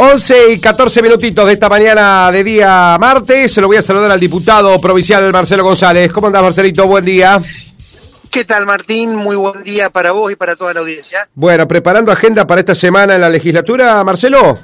11 y 14 minutitos de esta mañana de día martes. Se lo voy a saludar al diputado provincial Marcelo González. ¿Cómo andás, Marcelito? Buen día. ¿Qué tal, Martín? Muy buen día para vos y para toda la audiencia. Bueno, preparando agenda para esta semana en la legislatura, Marcelo.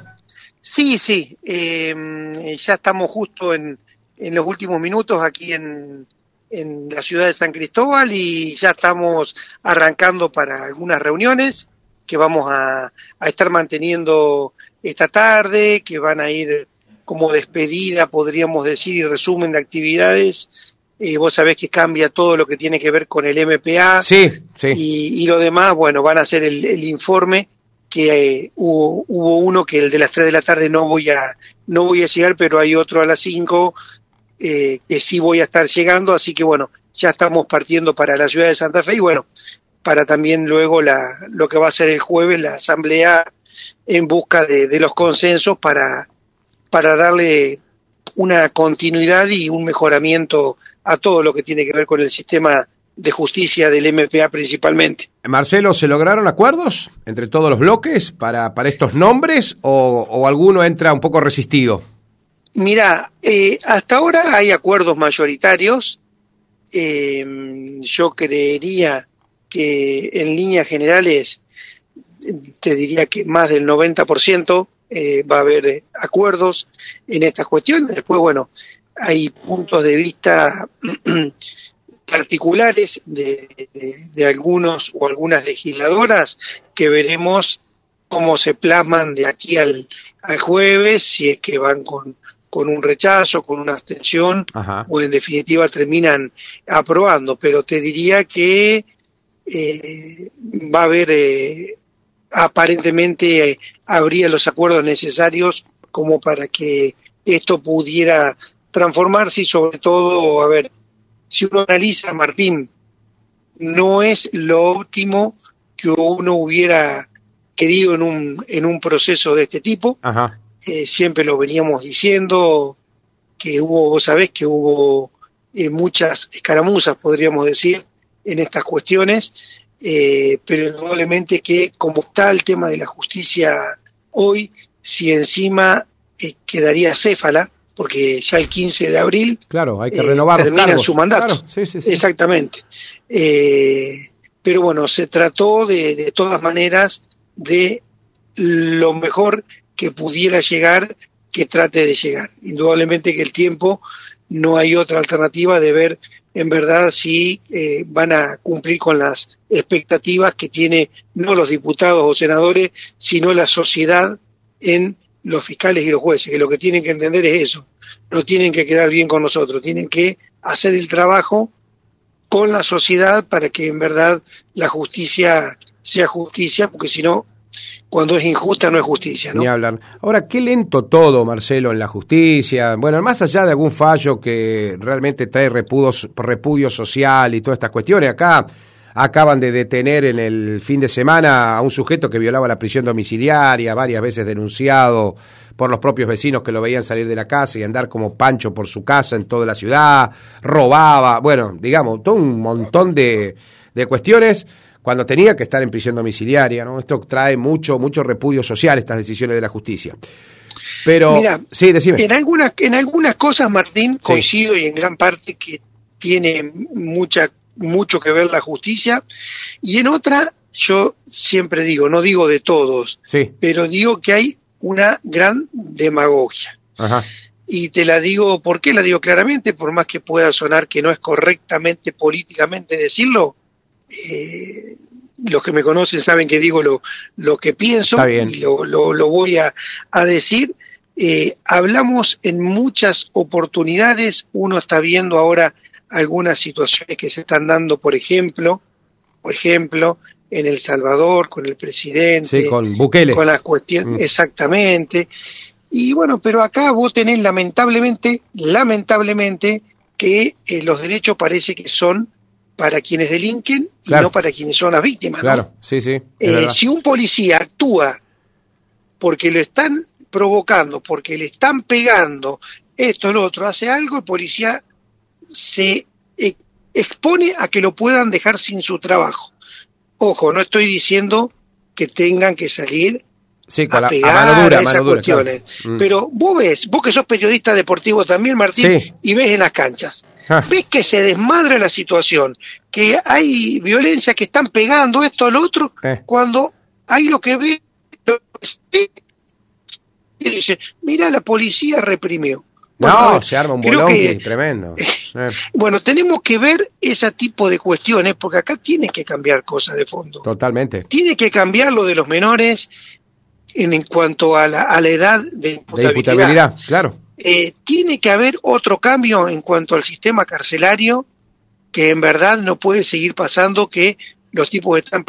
Sí, sí. Eh, ya estamos justo en, en los últimos minutos aquí en, en la ciudad de San Cristóbal y ya estamos arrancando para algunas reuniones que vamos a, a estar manteniendo esta tarde, que van a ir como despedida, podríamos decir, y resumen de actividades. Eh, vos sabés que cambia todo lo que tiene que ver con el MPA. Sí, sí. Y, y lo demás, bueno, van a hacer el, el informe que eh, hubo, hubo, uno que el de las 3 de la tarde no voy a no voy a llegar, pero hay otro a las 5 eh, que sí voy a estar llegando, así que bueno, ya estamos partiendo para la ciudad de Santa Fe y bueno, para también luego la, lo que va a ser el jueves, la asamblea en busca de, de los consensos para, para darle una continuidad y un mejoramiento a todo lo que tiene que ver con el sistema de justicia del MPA principalmente. Marcelo, ¿se lograron acuerdos entre todos los bloques para, para estos nombres o, o alguno entra un poco resistido? Mira, eh, hasta ahora hay acuerdos mayoritarios. Eh, yo creería que en líneas generales, te diría que más del 90% eh, va a haber acuerdos en estas cuestiones. Después, bueno, hay puntos de vista particulares de, de, de, algunos o algunas legisladoras que veremos cómo se plasman de aquí al, al jueves, si es que van con, con un rechazo, con una abstención, Ajá. o en definitiva terminan aprobando. Pero te diría que eh, va a haber, eh, aparentemente, eh, habría los acuerdos necesarios como para que esto pudiera transformarse y sobre todo, a ver, si uno analiza, Martín, no es lo óptimo que uno hubiera querido en un, en un proceso de este tipo. Ajá. Eh, siempre lo veníamos diciendo, que hubo, vos sabés que hubo eh, muchas escaramuzas, podríamos decir, en estas cuestiones, eh, pero indudablemente que como está el tema de la justicia hoy, si encima quedaría céfala, porque ya el 15 de abril claro, hay que renovar termina su mandato. Claro, sí, sí, sí. Exactamente. pero bueno, se trató de, de todas maneras de lo mejor que pudiera llegar, que trate de llegar. Indudablemente que el tiempo no hay otra alternativa de ver en verdad si eh, van a cumplir con las expectativas que tiene no los diputados o senadores, sino la sociedad en los fiscales y los jueces, que lo que tienen que entender es eso, no tienen que quedar bien con nosotros, tienen que hacer el trabajo con la sociedad para que en verdad la justicia sea justicia, porque si no cuando es injusta no es justicia. ¿no? Ni hablar. Ahora, qué lento todo, Marcelo, en la justicia. Bueno, más allá de algún fallo que realmente trae repudio social y todas estas cuestiones, acá acaban de detener en el fin de semana a un sujeto que violaba la prisión domiciliaria, varias veces denunciado por los propios vecinos que lo veían salir de la casa y andar como pancho por su casa en toda la ciudad, robaba, bueno, digamos, todo un montón de, de cuestiones cuando tenía que estar en prisión domiciliaria, ¿no? Esto trae mucho, mucho repudio social, estas decisiones de la justicia. Pero, Mira, sí, decime. En algunas, en algunas cosas, Martín, sí. coincido y en gran parte que tiene mucha, mucho que ver la justicia, y en otra, yo siempre digo, no digo de todos, sí. pero digo que hay una gran demagogia. Ajá. Y te la digo, ¿por qué la digo claramente? Por más que pueda sonar que no es correctamente políticamente decirlo, eh, los que me conocen saben que digo lo, lo que pienso y lo, lo, lo, voy a, a decir. Eh, hablamos en muchas oportunidades, uno está viendo ahora algunas situaciones que se están dando, por ejemplo, por ejemplo, en El Salvador, con el presidente, sí, con Bukele. Con las cuestiones, mm. exactamente. Y bueno, pero acá vos tenés lamentablemente, lamentablemente, que eh, los derechos parece que son para quienes delinquen claro. y no para quienes son las víctimas. Claro, ¿no? sí, sí. Eh, si un policía actúa porque lo están provocando, porque le están pegando esto, lo otro, hace algo, el policía se eh, expone a que lo puedan dejar sin su trabajo. Ojo, no estoy diciendo que tengan que salir Sí, con a la- a pegar mano dura, a esas mano dura, cuestiones. claro. Mm. Pero vos ves, vos que sos periodista deportivo también, Martín, Sí. y ves en las canchas. Ah. Ves que se desmadra la situación, que hay violencia, que están pegando esto, lo otro, Eh. cuando hay lo que ve, lo que se- y dice, mira, la policía reprimió. Bueno, No, se arma un bolón que- tremendo. Eh, Bueno, tenemos que ver ese tipo de cuestiones, porque acá tiene que cambiar cosas de fondo. totalmente. Tiene que cambiar lo de los menores en, en cuanto a la, a la edad de De imputabilidad. claro. Eh, tiene que haber otro cambio en cuanto al sistema carcelario, que en verdad no puede seguir pasando que los tipos están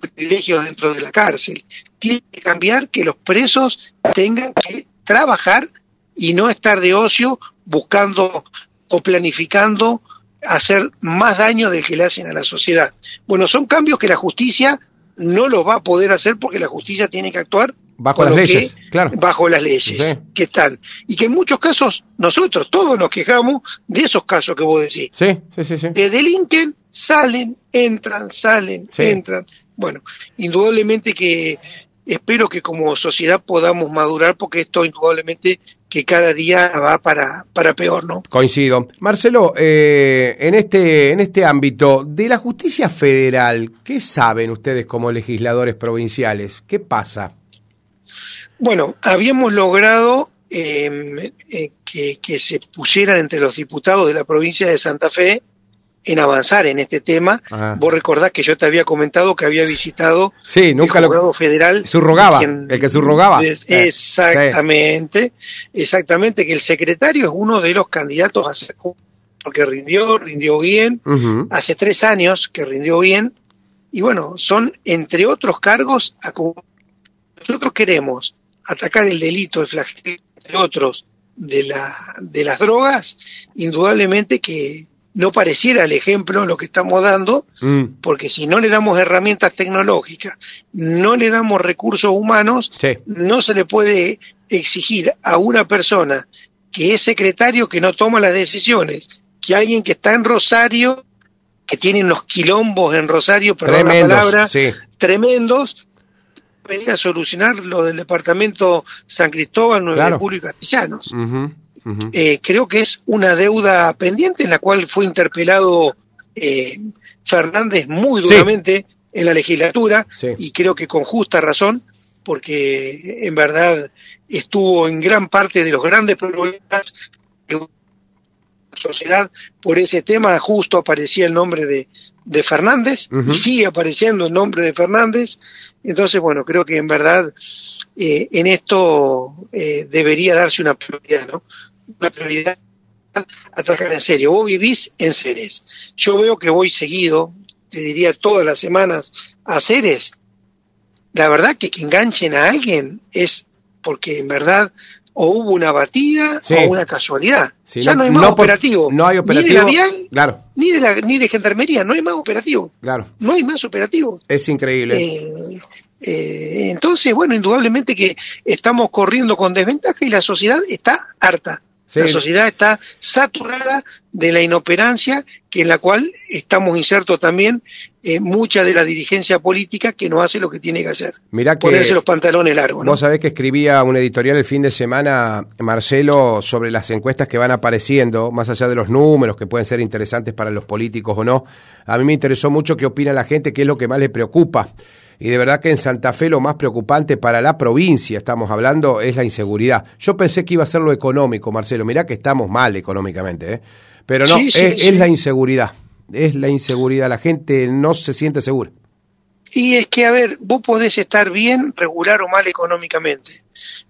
privilegios dentro de la cárcel. Tiene que cambiar que los presos tengan que trabajar y no estar de ocio buscando o planificando hacer más daño del que le hacen a la sociedad. Bueno, son cambios que la justicia no los va a poder hacer porque la justicia tiene que actuar Bajo las lo leyes, que- claro. bajo las leyes Sí. que están y que en muchos casos nosotros todos nos quejamos de esos casos que vos decís Sí, sí, sí, sí. que delinquen salen entran salen Sí. entran bueno indudablemente que espero que como sociedad podamos madurar porque esto indudablemente que cada día va para para peor no Coincido. Marcelo, eh, en, este, en este ámbito de la justicia federal, ¿qué saben ustedes como legisladores provinciales? ¿Qué pasa? Bueno, habíamos logrado eh, eh, que, que se pusieran entre los diputados de la provincia de Santa Fe en avanzar en este tema. Vos recordás que yo te había comentado que había visitado Sí, nunca el lo... juzgado federal. Subrogaba, quien- el que subrogaba. Eh, exactamente, exactamente, que el secretario es uno de los candidatos a ser porque rindió, rindió bien, hace tres años que rindió bien, y bueno, son entre otros cargos, a nosotros queremos atacar el delito, el flagelo, entre otros, de, la, de las drogas, indudablemente que no pareciera el ejemplo lo que estamos dando, Mm, porque si no le damos herramientas tecnológicas, no le damos recursos humanos, sí, no se le puede exigir a una persona que es secretario que no toma las decisiones, que alguien que está en Rosario, que tiene unos quilombos en Rosario, perdón la tremendos. palabra, Sí, tremendos, venir a solucionar lo del departamento San Cristóbal, 9 Claro. y Castellanos. Eh, creo que es una deuda pendiente en la cual fue interpelado eh, Fernández muy Sí. duramente en la legislatura Sí. y creo que con justa razón porque en verdad estuvo en gran parte de los grandes problemas de la sociedad. Por ese tema justo aparecía el nombre de, de Fernández y sigue apareciendo el nombre de Fernández. Entonces bueno creo que en verdad eh, en esto eh, debería darse una prioridad no una prioridad a trabajar en serio. Vos vivís en Ceres. Yo veo que voy seguido, te diría todas las semanas, a Ceres. La verdad que que enganchen a alguien es porque en verdad o hubo una batida Sí. o una casualidad. Sí, ya no- no, hay más no por- operativo. no hay Ni operativo. de la Vial, Claro, ni de, la, ni de Gendarmería, no hay más operativo. claro. No hay más operativo. Es increíble. Eh, eh, entonces, bueno, indudablemente que estamos corriendo con desventaja y la sociedad está harta. Sí. La sociedad está saturada de la inoperancia que en la cual estamos insertos también eh, mucha de la dirigencia política que no hace lo que tiene que hacer. Mirá que Ponerse los pantalones largos. ¿no? vos sabés que escribía un editorial el fin de semana, Marcelo, sobre las encuestas que van apareciendo, más allá de los números que pueden ser interesantes para los políticos o no. A mí me interesó mucho qué opina la gente, qué es lo que más le preocupa. Y de verdad que en Santa Fe lo más preocupante para la provincia, estamos hablando, es la inseguridad. Yo pensé que iba a ser lo económico, Marcelo. Mirá que estamos mal económicamente, ¿eh? Pero no, Sí, sí, es, sí. es la inseguridad. Es la inseguridad. La gente no se siente segura. Y es que, a ver, vos podés estar bien, regular o mal económicamente,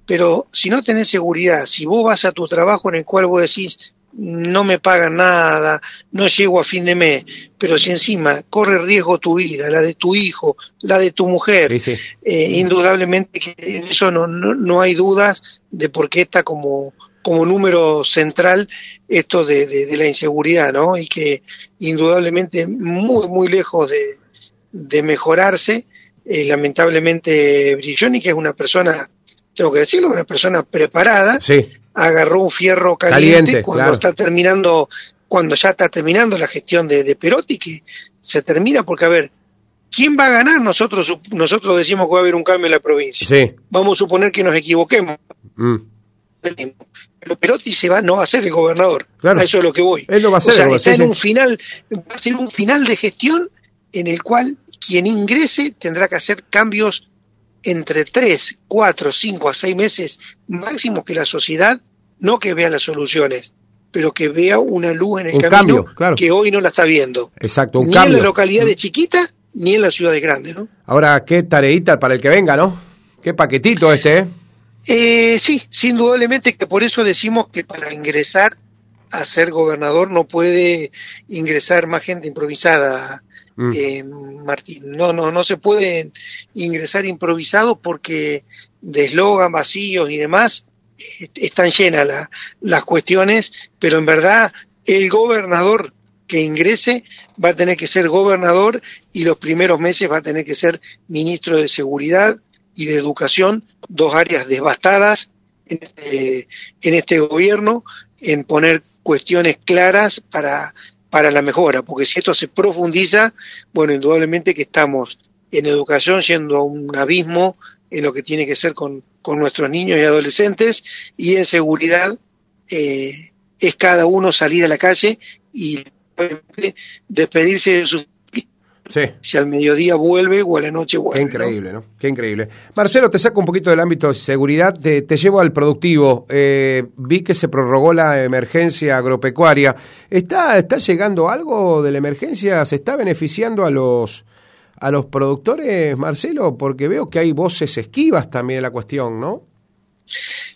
pero si no tenés seguridad, si vos vas a tu trabajo en el cual vos decís, no me pagan nada, no llego a fin de mes, pero si encima corre riesgo tu vida, la de tu hijo, la de tu mujer, Sí, sí. eh, indudablemente que en eso no, no, no hay dudas de por qué está como, como número central esto de, de- de la inseguridad, ¿no? Y que indudablemente muy, muy lejos de, de mejorarse, eh, lamentablemente Brilloni, que es una persona, tengo que decirlo, una persona preparada, Sí, agarró un fierro caliente, Caliente, cuando claro. está terminando, cuando ya está terminando la gestión de, de Perotti, que se termina porque, a ver, ¿Quién va a ganar? Nosotros, nosotros decimos que va a haber un cambio en la provincia. Sí. Vamos a suponer que nos equivoquemos. Mm. Pero Perotti se va, no va a ser el gobernador. Claro. A eso es lo que voy. Él no va a ser, o sea, está en un final, va a ser un final de gestión en el cual quien ingrese tendrá que hacer cambios entre tres, cuatro, cinco a seis meses máximo que la sociedad, no que vea las soluciones, pero que vea una luz en el camino que hoy no la está viendo. Exacto, un ni cambio. en la localidad de chiquita ni en la ciudad de grande, ¿no? Ahora, qué tareita para el que venga, ¿no? Qué paquetito este, ¿eh? Eh, sí, sin indudablemente que por eso decimos que para ingresar a ser gobernador no puede ingresar más gente improvisada, mm. eh, Martín. No, no, no se puede ingresar improvisado porque de eslogan vacíos y demás están llenas las cuestiones, pero en verdad el gobernador que ingrese va a tener que ser gobernador y los primeros meses va a tener que ser ministro de Seguridad y de Educación, dos áreas devastadas en este, en este gobierno, en poner cuestiones claras para, para la mejora, porque si esto se profundiza, bueno, indudablemente que estamos en educación yendo a un abismo en lo que tiene que ser con, con nuestros niños y adolescentes, y en seguridad eh, es cada uno salir a la calle y despedirse de sus si al mediodía vuelve o a la noche vuelve. Qué increíble, ¿no? Qué increíble. Marcelo, te saco un poquito del ámbito de seguridad, te, llevo al productivo. Eh, vi que se prorrogó la emergencia agropecuaria. ¿Está, ¿Está llegando algo de la emergencia? ¿Se está beneficiando a los, a los productores, Marcelo? Porque veo que hay voces esquivas también en la cuestión, ¿no?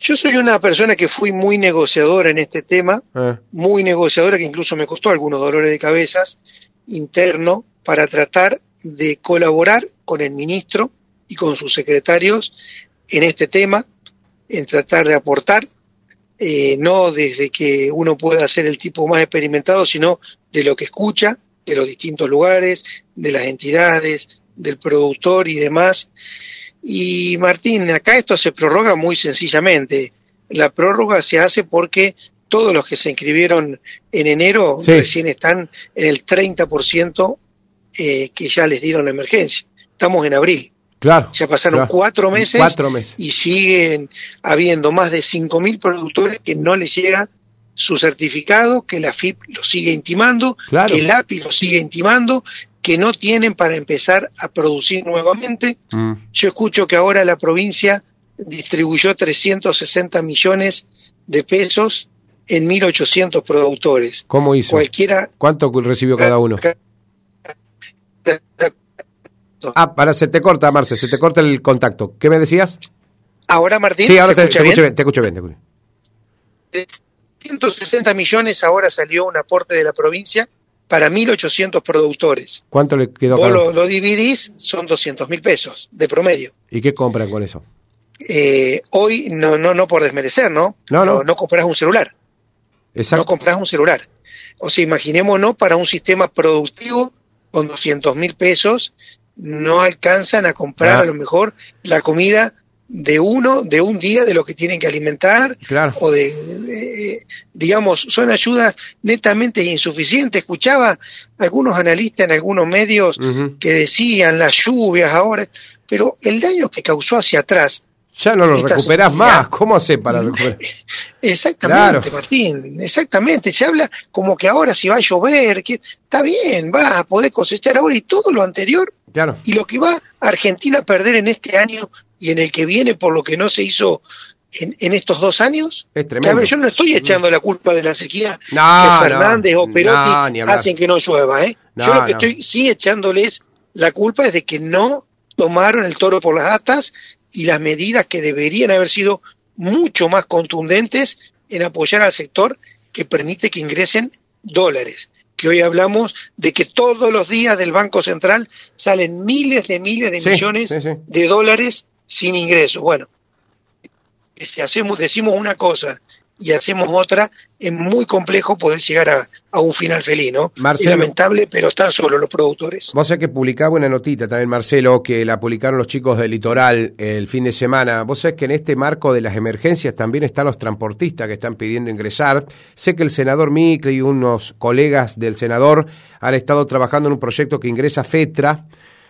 Yo soy una persona que fui muy negociadora en este tema, ah. muy negociadora, que incluso me costó algunos dolores de cabezas interno para tratar de colaborar con el ministro y con sus secretarios en este tema, en tratar de aportar, eh, no desde que uno pueda ser el tipo más experimentado, sino de lo que escucha, de los distintos lugares, de las entidades, del productor y demás. Y Martín, acá esto se prorroga muy sencillamente. La prórroga se hace porque todos los que se inscribieron en enero recién están en el 30% eh, que ya les dieron la emergencia. Estamos en abril. Claro. Ya pasaron cuatro, meses cuatro meses y siguen habiendo más de 5.000 productores que no les llega su certificado, que la FIP lo sigue intimando, que el API lo sigue intimando, que no tienen para empezar a producir nuevamente. Mm. Yo escucho que ahora la provincia distribuyó 360 millones de pesos en 1.800 productores. ¿Cómo hizo? Cualquiera, ¿Cuánto recibió cada uno? Ah, para, se te corta, Marce, se te corta el contacto. ¿Qué me decías? Ahora, Martín, sí, ahora te, escucho bien, te escucho bien. De 160 millones ahora salió un aporte de la provincia para 1.800 productores. ¿Cuánto le quedó? Vos lo, lo, dividís, son 200 mil pesos de promedio. ¿Y qué compran con eso? Eh, hoy, no, no, no por desmerecer, ¿no? No, no. No, compras un celular. Exacto. No compras un celular. O sea, imaginémonos para un sistema productivo con 200 mil pesos, no alcanzan a comprar ah. a lo mejor la comida de uno, de un día de lo que tienen que alimentar, o de, digamos, son ayudas netamente insuficientes. Escuchaba algunos analistas en algunos medios que decían las lluvias ahora, pero el daño que causó hacia atrás. Ya no lo recuperás más, ¿cómo hace para recuperar? Exactamente, Martín, exactamente. Se habla como que ahora si va a llover, que está bien, va a poder cosechar ahora y todo lo anterior. Claro. Y lo que va Argentina a perder en este año y en el que viene por lo que no se hizo en, estos dos años. Es tremendo. yo no estoy echando la culpa de la sequía que Fernández o Perotti hacen que no llueva. ¿eh? yo lo que estoy sí echándoles la culpa es de que no tomaron el toro por las atas y las medidas que deberían haber sido mucho más contundentes en apoyar al sector que permite que ingresen dólares. Que hoy hablamos de que todos los días del Banco Central salen miles de miles de millones de dólares sin ingresos. Bueno, si hacemos, decimos una cosa y hacemos otra, es muy complejo poder llegar a, un final feliz, ¿no? es lamentable, pero están solo los productores. Vos sabés que publicaba una notita también, Marcelo, que la publicaron los chicos del Litoral el fin de semana. Vos sabés que en este marco de las emergencias también están los transportistas que están pidiendo ingresar. Sé que el senador Micle y unos colegas del senador han estado trabajando en un proyecto que ingresa FETRA,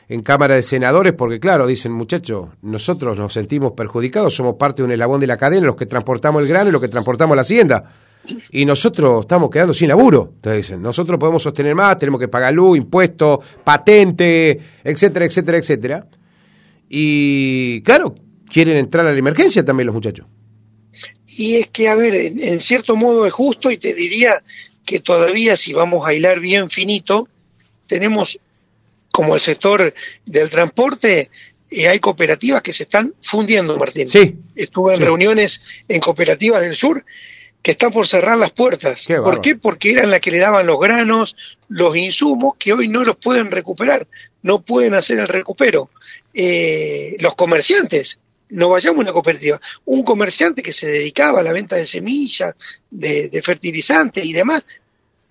en Cámara de Senadores, porque claro, dicen muchachos, nosotros nos sentimos perjudicados, somos parte de un eslabón de la cadena, los que transportamos el grano y los que transportamos la hacienda. Y nosotros estamos quedando sin laburo. Entonces dicen, nosotros podemos sostener más, tenemos que pagar luz, impuestos, patente, etcétera, etcétera, etcétera. Y claro, quieren entrar a la emergencia también los muchachos. Y es que, a ver, en, cierto modo es justo y te diría que todavía si vamos a hilar bien finito, tenemos como el sector del transporte, eh, hay cooperativas que se están fundiendo, Martín. Sí. Estuve en reuniones en cooperativas del sur que están por cerrar las puertas. ¿Por qué? Porque eran las que le daban los granos, los insumos, que hoy no los pueden recuperar, no pueden hacer el recupero. Eh, los comerciantes, no vayamos a una cooperativa, un comerciante que se dedicaba a la venta de semillas, de, fertilizantes y demás,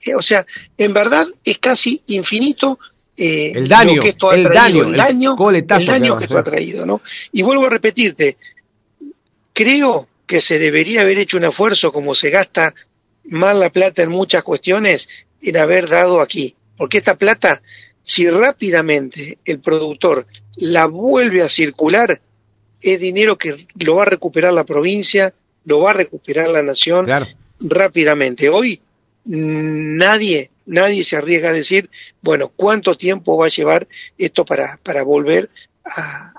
eh, o sea, en verdad es casi infinito eh, el daño, que esto ha el traído, daño, el daño, el daño que esto ha traído, ¿no? Y vuelvo a repetirte, creo que se debería haber hecho un esfuerzo como se gasta mal la plata en muchas cuestiones en haber dado aquí, porque esta plata, si rápidamente el productor la vuelve a circular, es dinero que lo va a recuperar la provincia, lo va a recuperar la nación rápidamente. Hoy nadie, nadie se arriesga a decir, bueno, ¿cuánto tiempo va a llevar esto para, para volver a,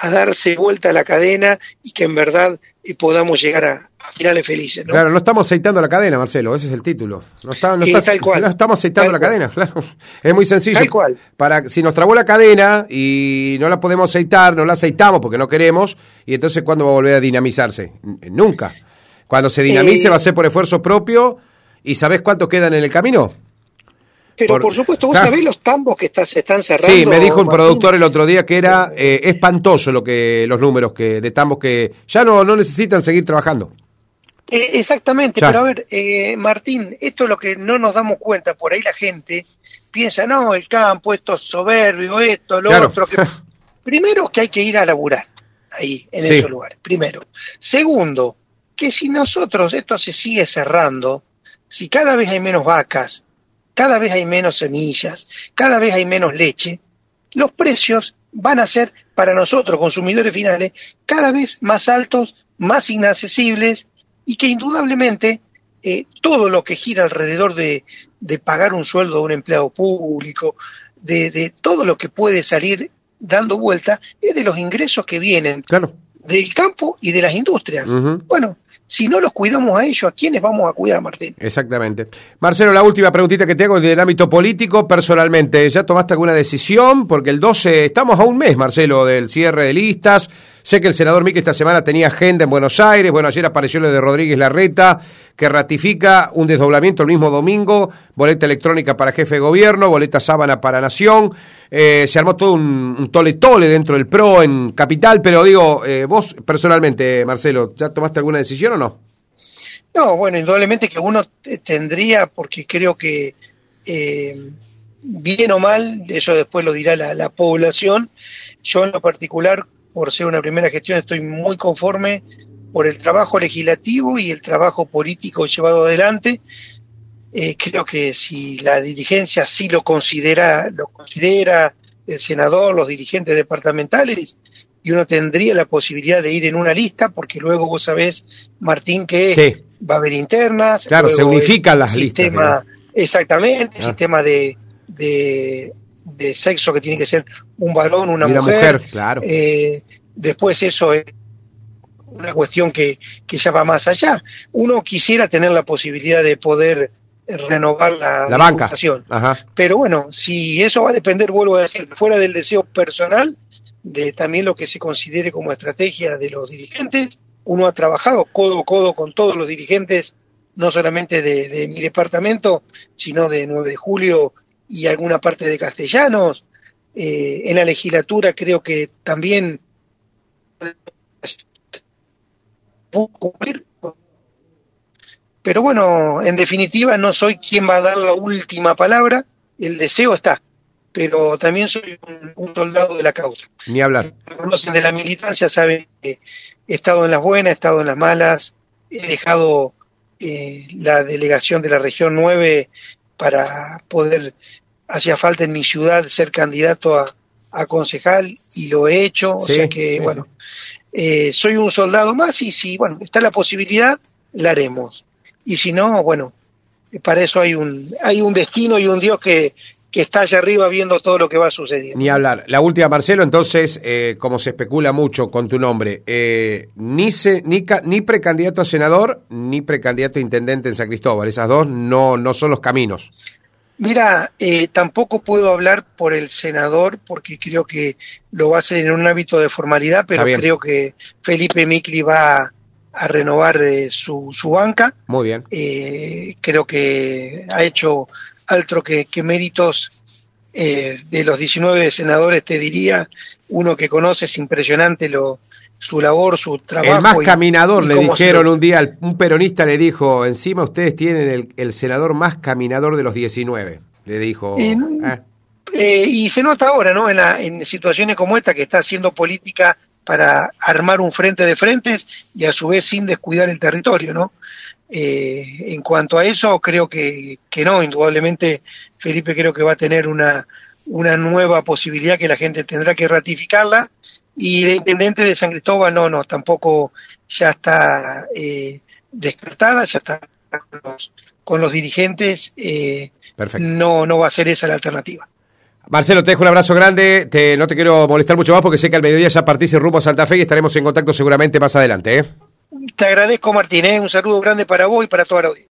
a darse vuelta a la cadena y que en verdad eh, podamos llegar a, finales felices. ¿no? Claro, no estamos aceitando la cadena, Marcelo, ese es el título. No, está, no, tal cual. no estamos aceitando la cadena, claro. Es muy sencillo. Tal cual. Para, si nos trabó la cadena y no la podemos aceitar, no la aceitamos porque no queremos, y entonces ¿cuándo va a volver a dinamizarse? Nunca. Cuando se dinamice eh, va a ser por esfuerzo propio, ¿y sabés cuánto quedan en el camino? Pero por, supuesto, vos sabés los tambos que está, se están cerrando. Sí, me dijo un productor el otro día que era eh, espantoso lo que los números que de tambos que ya no, no necesitan seguir trabajando. Eh, exactamente, pero a ver, eh, Martín, esto es lo que no nos damos cuenta, por ahí la gente piensa, no, el campo, esto es soberbio, esto, lo otro. Que... Primero que hay que ir a laburar ahí, en esos lugares, primero. Segundo, que si nosotros esto se sigue cerrando, si cada vez hay menos vacas, cada vez hay menos semillas, cada vez hay menos leche, los precios van a ser para nosotros, consumidores finales, cada vez más altos, más inaccesibles y que indudablemente eh, todo lo que gira alrededor de, pagar un sueldo a un empleado público, de, todo lo que puede salir dando vuelta, es de los ingresos que vienen del campo y de las industrias. Bueno, si no los cuidamos a ellos, ¿a quiénes vamos a cuidar, Martín? Exactamente. Marcelo, la última preguntita que te hago del ámbito político, personalmente, ¿ya tomaste alguna decisión? Porque el 12, estamos a un mes, Marcelo, del cierre de listas. Sé que el senador Mique esta semana tenía agenda en Buenos Aires. Bueno, ayer apareció lo de Rodríguez Larreta, que ratifica un desdoblamiento el mismo domingo, boleta electrónica para jefe de gobierno, boleta sábana para nación. Eh, se armó todo un, tole-tole dentro del PRO en Capital, pero digo, eh, vos personalmente, Marcelo, ¿ya tomaste alguna decisión o no? No, bueno, indudablemente que uno tendría, porque creo que eh, bien o mal, eso después lo dirá la, la población, yo en lo particular por ser una primera gestión, estoy muy conforme por el trabajo legislativo y el trabajo político llevado adelante. Eh, creo que si la dirigencia sí lo considera, lo considera el senador, los dirigentes departamentales, y uno tendría la posibilidad de ir en una lista, porque luego vos sabés, Martín, que va a haber internas. Claro, se unifican las listas. Exactamente, ah. sistema de, de sexo que tiene que ser un varón, una, mujer. claro. Eh, después eso es una cuestión que, que ya va más allá. Uno quisiera tener la posibilidad de poder renovar la, la banca. Pero bueno, si eso va a depender, vuelvo a decir, fuera del deseo personal, de también lo que se considere como estrategia de los dirigentes, uno ha trabajado codo a codo con todos los dirigentes, no solamente de, de mi departamento, sino de 9 de julio y alguna parte de castellanos. Eh, en la legislatura creo que también cumplir. Pero bueno, en definitiva no soy quien va a dar la última palabra, el deseo está, pero también soy un, soldado de la causa. Ni hablar. Conocen de la militancia, saben que he estado en las buenas, he estado en las malas, he dejado eh, la delegación de la región 9 para poder hacía falta en mi ciudad ser candidato a, a concejal y lo he hecho, o sea que, bueno, eh, soy un soldado más y si, bueno, está la posibilidad, la haremos. Y si no, bueno, para eso hay un, hay un destino y un Dios que, que está allá arriba viendo todo lo que va a suceder. Ni hablar. La última, Marcelo, entonces, eh, como se especula mucho con tu nombre, eh, ni, se, ni, ni precandidato a senador, ni precandidato a intendente en San Cristóbal. Esas dos no, no son los caminos. Mira, eh, tampoco puedo hablar por el senador porque creo que lo va a hacer en un hábito de formalidad, pero creo que Felipe Micli va a, renovar su, su, banca. Muy bien. creo que ha hecho altro que, méritos eh, de los 19 senadores, te diría, uno que conoce, es impresionante lo, su labor, su trabajo. El más caminador, le dijeron un día, un peronista le dijo, encima ustedes tienen el, senador más caminador de los 19, le dijo. Eh, eh, y se nota ahora, ¿no? En, en situaciones como esta, que está haciendo política para armar un frente de frentes y a su vez sin descuidar el territorio, ¿no? Eh, en cuanto a eso, creo que, que, no, indudablemente Felipe creo que va a tener una, una nueva posibilidad que la gente tendrá que ratificarla y el intendente de San Cristóbal no, no, tampoco ya está eh, descartada, ya está con los, con los dirigentes, eh, no, no va a ser esa la alternativa. Marcelo, te dejo un abrazo grande, te, no te quiero molestar mucho más porque sé que al mediodía ya partís el rumbo a Santa Fe y estaremos en contacto seguramente más adelante. ¿eh? Te agradezco, Martín. ¿eh? Un saludo grande para vos y para toda la audiencia.